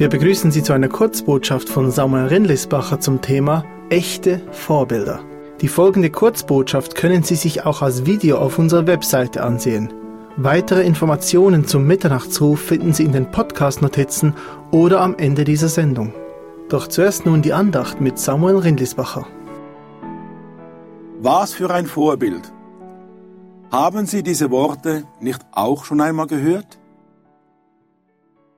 Wir begrüßen Sie zu einer Kurzbotschaft von Samuel Rindlisbacher zum Thema echte Vorbilder. Die folgende Kurzbotschaft können Sie sich auch als Video auf unserer Webseite ansehen. Weitere Informationen zum Mitternachtsruf finden Sie in den Podcast-Notizen oder am Ende dieser Sendung. Doch zuerst nun die Andacht mit Samuel Rindlisbacher. Was für ein Vorbild! Haben Sie diese Worte nicht auch schon einmal gehört?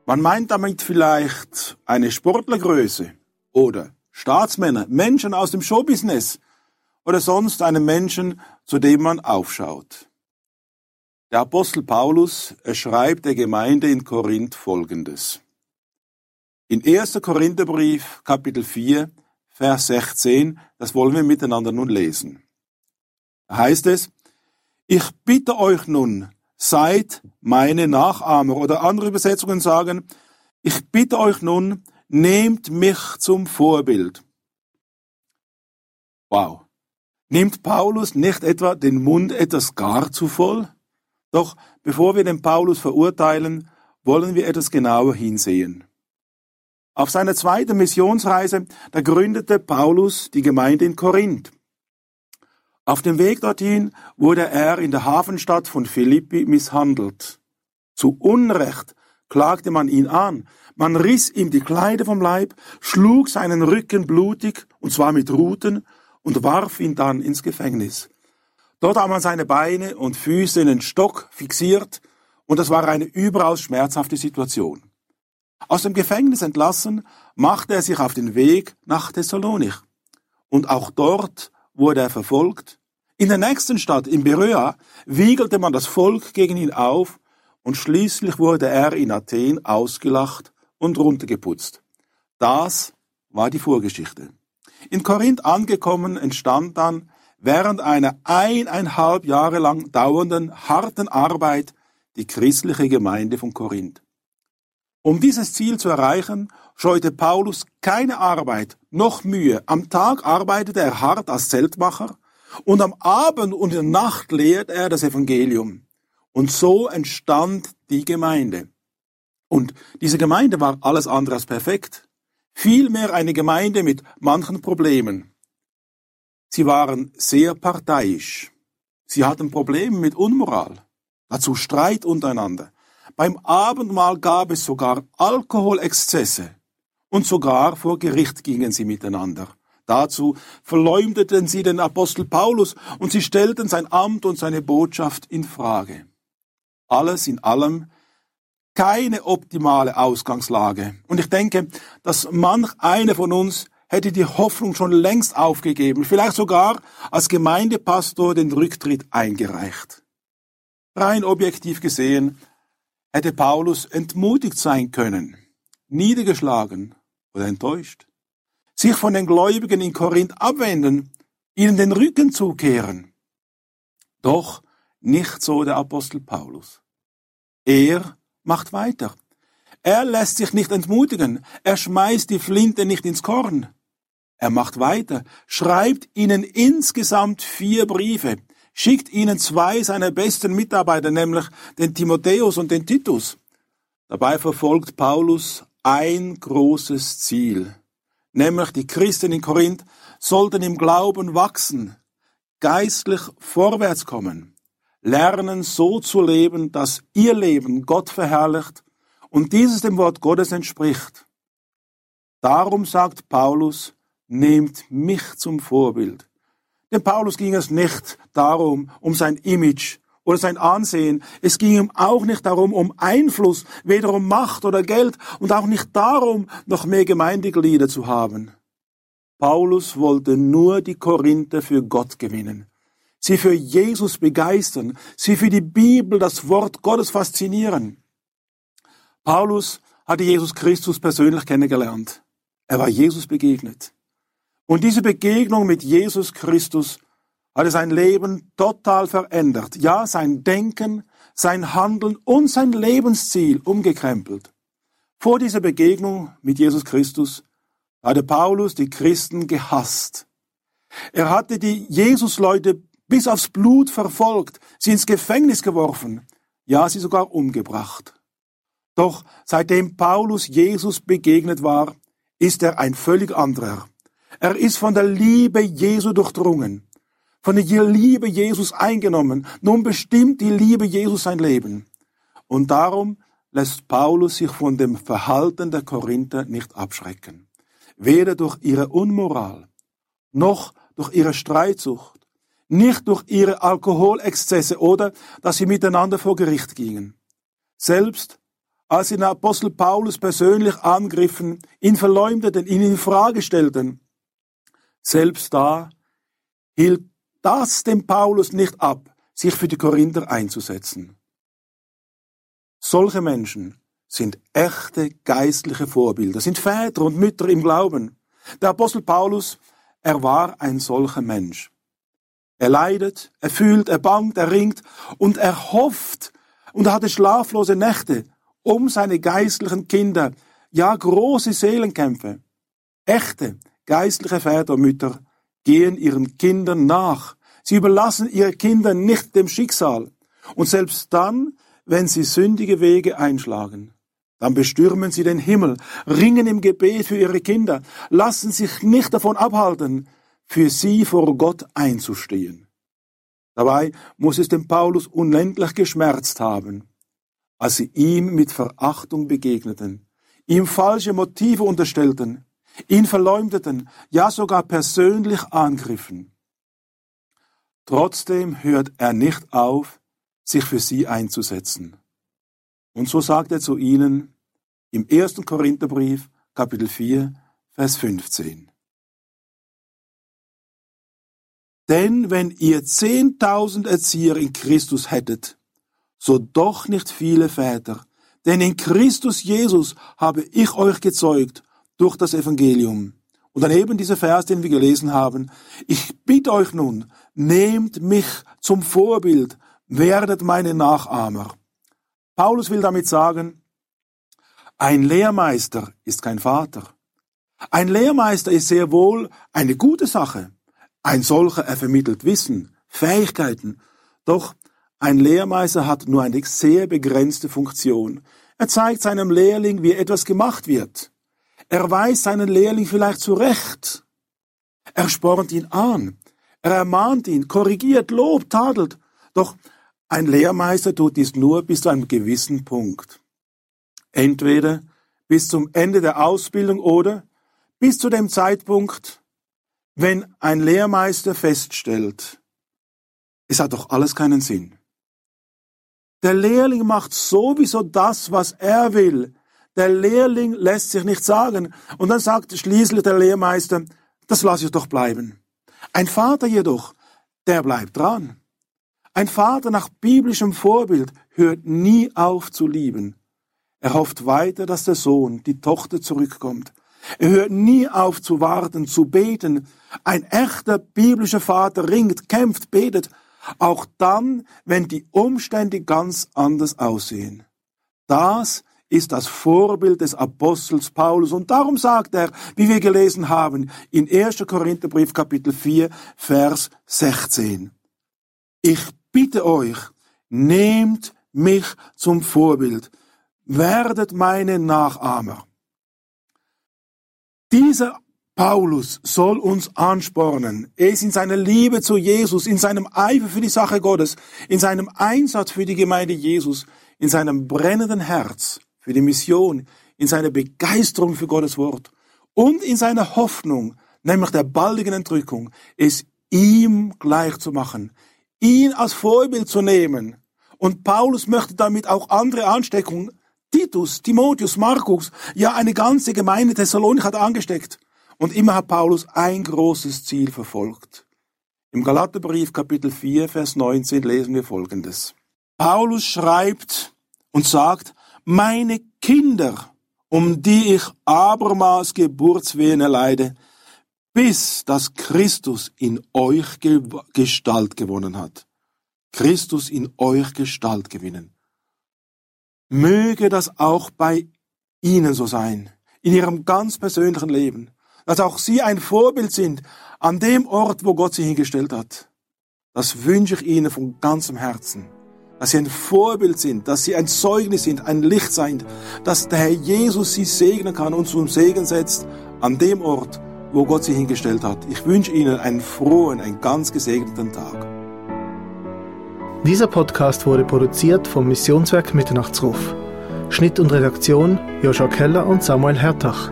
Man meint damit vielleicht eine Sportlergröße oder Staatsmänner, Menschen aus dem Showbusiness oder sonst einen Menschen, zu dem man aufschaut. Der Apostel Paulus schreibt der Gemeinde in Korinth Folgendes. In 1. Korintherbrief, Kapitel 4, Vers 16, das wollen wir miteinander nun lesen. Da heißt es, ich bitte euch nun, seid meine Nachahmer. Oder andere Übersetzungen sagen, ich bitte euch nun, nehmt mich zum Vorbild. Wow. Nimmt Paulus nicht etwa den Mund etwas gar zu voll? Doch bevor wir den Paulus verurteilen, wollen wir etwas genauer hinsehen. Auf seiner zweiten Missionsreise, da gründete Paulus die Gemeinde in Korinth. Auf dem Weg dorthin wurde er in der Hafenstadt von Philippi misshandelt. Zu Unrecht klagte man ihn an. Man riss ihm die Kleider vom Leib, schlug seinen Rücken blutig, und zwar mit Ruten, und warf ihn dann ins Gefängnis. Dort hat man seine Beine und Füße in den Stock fixiert, und es war eine überaus schmerzhafte Situation. Aus dem Gefängnis entlassen, machte er sich auf den Weg nach Thessalonich. Und auch dort wurde er verfolgt. In der nächsten Stadt, in Beröa, wiegelte man das Volk gegen ihn auf und schließlich wurde er in Athen ausgelacht und runtergeputzt. Das war die Vorgeschichte. In Korinth angekommen entstand dann während einer eineinhalb Jahre lang dauernden harten Arbeit die christliche Gemeinde von Korinth. Um dieses Ziel zu erreichen, scheute Paulus keine Arbeit noch Mühe. Am Tag arbeitete er hart als Zeltmacher und am Abend und in der Nacht lehrt er das Evangelium. Und so entstand die Gemeinde. Und diese Gemeinde war alles andere als perfekt. Vielmehr eine Gemeinde mit manchen Problemen. Sie waren sehr parteiisch. Sie hatten Probleme mit Unmoral. Dazu Streit untereinander. Beim Abendmahl gab es sogar Alkoholexzesse und sogar vor Gericht gingen sie miteinander. Dazu verleumdeten sie den Apostel Paulus und sie stellten sein Amt und seine Botschaft in Frage. Alles in allem keine optimale Ausgangslage. Und ich denke, dass manch einer von uns hätte die Hoffnung schon längst aufgegeben, vielleicht sogar als Gemeindepastor den Rücktritt eingereicht. Rein objektiv gesehen hätte Paulus entmutigt sein können, niedergeschlagen oder enttäuscht, sich von den Gläubigen in Korinth abwenden, ihnen den Rücken zukehren. Doch nicht so der Apostel Paulus. Er macht weiter. Er lässt sich nicht entmutigen. Er schmeißt die Flinte nicht ins Korn. Er macht weiter, schreibt ihnen insgesamt vier Briefe, schickt ihnen zwei seiner besten Mitarbeiter, nämlich den Timotheus und den Titus. Dabei verfolgt Paulus ein großes Ziel, nämlich die Christen in Korinth sollten im Glauben wachsen, geistlich vorwärts kommen, lernen so zu leben, dass ihr Leben Gott verherrlicht und dieses dem Wort Gottes entspricht. Darum sagt Paulus, nehmt mich zum Vorbild. Denn Paulus ging es nicht darum, um sein Image oder sein Ansehen. Es ging ihm auch nicht darum, um Einfluss, weder um Macht oder Geld und auch nicht darum, noch mehr Gemeindeglieder zu haben. Paulus wollte nur die Korinther für Gott gewinnen, sie für Jesus begeistern, sie für die Bibel, das Wort Gottes faszinieren. Paulus hatte Jesus Christus persönlich kennengelernt. Er war Jesus begegnet. Und diese Begegnung mit Jesus Christus hatte sein Leben total verändert. Ja, sein Denken, sein Handeln und sein Lebensziel umgekrempelt. Vor dieser Begegnung mit Jesus Christus hatte Paulus die Christen gehasst. Er hatte die Jesusleute bis aufs Blut verfolgt, sie ins Gefängnis geworfen, ja, sie sogar umgebracht. Doch seitdem Paulus Jesus begegnet war, ist er ein völlig anderer. Er ist von der Liebe Jesu durchdrungen, von der Liebe Jesus eingenommen. Nun bestimmt die Liebe Jesus sein Leben. Und darum lässt Paulus sich von dem Verhalten der Korinther nicht abschrecken. Weder durch ihre Unmoral, noch durch ihre Streitsucht, nicht durch ihre Alkoholexzesse oder dass sie miteinander vor Gericht gingen. Selbst als sie den Apostel Paulus persönlich angriffen, ihn verleumdeten, ihn in Frage stellten, selbst da hielt das dem Paulus nicht ab, sich für die Korinther einzusetzen. Solche Menschen sind echte geistliche Vorbilder, sind Väter und Mütter im Glauben. Der Apostel Paulus, er war ein solcher Mensch. Er leidet, er fühlt, er bangt, er ringt und er hofft und er hatte schlaflose Nächte um seine geistlichen Kinder, ja große Seelenkämpfe. Echte geistliche Väter und Mütter gehen ihren Kindern nach. Sie überlassen ihre Kinder nicht dem Schicksal. Und selbst dann, wenn sie sündige Wege einschlagen, dann bestürmen sie den Himmel, ringen im Gebet für ihre Kinder, lassen sich nicht davon abhalten, für sie vor Gott einzustehen. Dabei muss es dem Paulus unendlich geschmerzt haben, als sie ihm mit Verachtung begegneten, ihm falsche Motive unterstellten, ihn verleumdeten, ja sogar persönlich angriffen. Trotzdem hört er nicht auf, sich für sie einzusetzen. Und so sagt er zu ihnen im 1. Korintherbrief, Kapitel 4, Vers 15. Denn wenn ihr zehntausend Erzieher in Christus hättet, so doch nicht viele Väter, denn in Christus Jesus habe ich euch gezeugt durch das Evangelium. Und daneben dieser Vers, den wir gelesen haben, ich bitte euch nun, nehmt mich zum Vorbild, werdet meine Nachahmer. Paulus will damit sagen, ein Lehrmeister ist kein Vater. Ein Lehrmeister ist sehr wohl eine gute Sache. Ein solcher, er vermittelt Wissen, Fähigkeiten. Doch ein Lehrmeister hat nur eine sehr begrenzte Funktion. Er zeigt seinem Lehrling, wie etwas gemacht wird. Er weist seinen Lehrling vielleicht zurecht. Er spornt ihn an. Er ermahnt ihn, korrigiert, lobt, tadelt. Doch ein Lehrmeister tut dies nur bis zu einem gewissen Punkt. Entweder bis zum Ende der Ausbildung oder bis zu dem Zeitpunkt, wenn ein Lehrmeister feststellt, es hat doch alles keinen Sinn. Der Lehrling macht sowieso das, was er will. Der Lehrling lässt sich nicht sagen. Und dann sagt schließlich der Lehrmeister, das lasse ich doch bleiben. Ein Vater jedoch, der bleibt dran. Ein Vater nach biblischem Vorbild hört nie auf zu lieben. Er hofft weiter, dass der Sohn, die Tochter zurückkommt. Er hört nie auf zu warten, zu beten. Ein echter biblischer Vater ringt, kämpft, betet, auch dann, wenn die Umstände ganz anders aussehen. Das ist das Vorbild des Apostels Paulus. Und darum sagt er, wie wir gelesen haben, in 1. Korintherbrief Kapitel 4, Vers 16. Ich bitte euch, nehmt mich zum Vorbild, werdet meine Nachahmer. Dieser Paulus soll uns anspornen, es in seiner Liebe zu Jesus, in seinem Eifer für die Sache Gottes, in seinem Einsatz für die Gemeinde Jesus, in seinem brennenden Herz für die Mission, in seiner Begeisterung für Gottes Wort und in seiner Hoffnung, nämlich der baldigen Entrückung, es ihm gleich zu machen, ihn als Vorbild zu nehmen. Und Paulus möchte damit auch andere anstecken. Titus, Timotheus, Markus, ja eine ganze Gemeinde Thessalonik hat angesteckt. Und immer hat Paulus ein großes Ziel verfolgt. Im Galaterbrief Kapitel 4, Vers 19 lesen wir Folgendes. Paulus schreibt und sagt, meine Kinder, um die ich abermals Geburtswehen erleide, bis dass Christus in euch Gestalt gewonnen hat. Christus in euch Gestalt gewinnen. Möge das auch bei Ihnen so sein, in Ihrem ganz persönlichen Leben, dass auch Sie ein Vorbild sind an dem Ort, wo Gott Sie hingestellt hat. Das wünsche ich Ihnen von ganzem Herzen dass sie ein Vorbild sind, dass sie ein Zeugnis sind, ein Licht sind, dass der Herr Jesus sie segnen kann und zum Segen setzt an dem Ort, wo Gott sie hingestellt hat. Ich wünsche Ihnen einen frohen, einen ganz gesegneten Tag. Dieser Podcast wurde produziert vom Missionswerk Mitternachtsruf. Schnitt und Redaktion Joshua Keller und Samuel Hertach.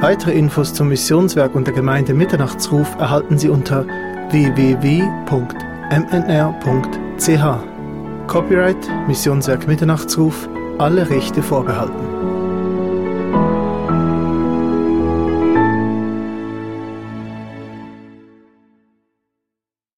Weitere Infos zum Missionswerk und der Gemeinde Mitternachtsruf erhalten Sie unter www.mnr.ch. Copyright Missionswerk Mitternachtsruf, alle Rechte vorbehalten.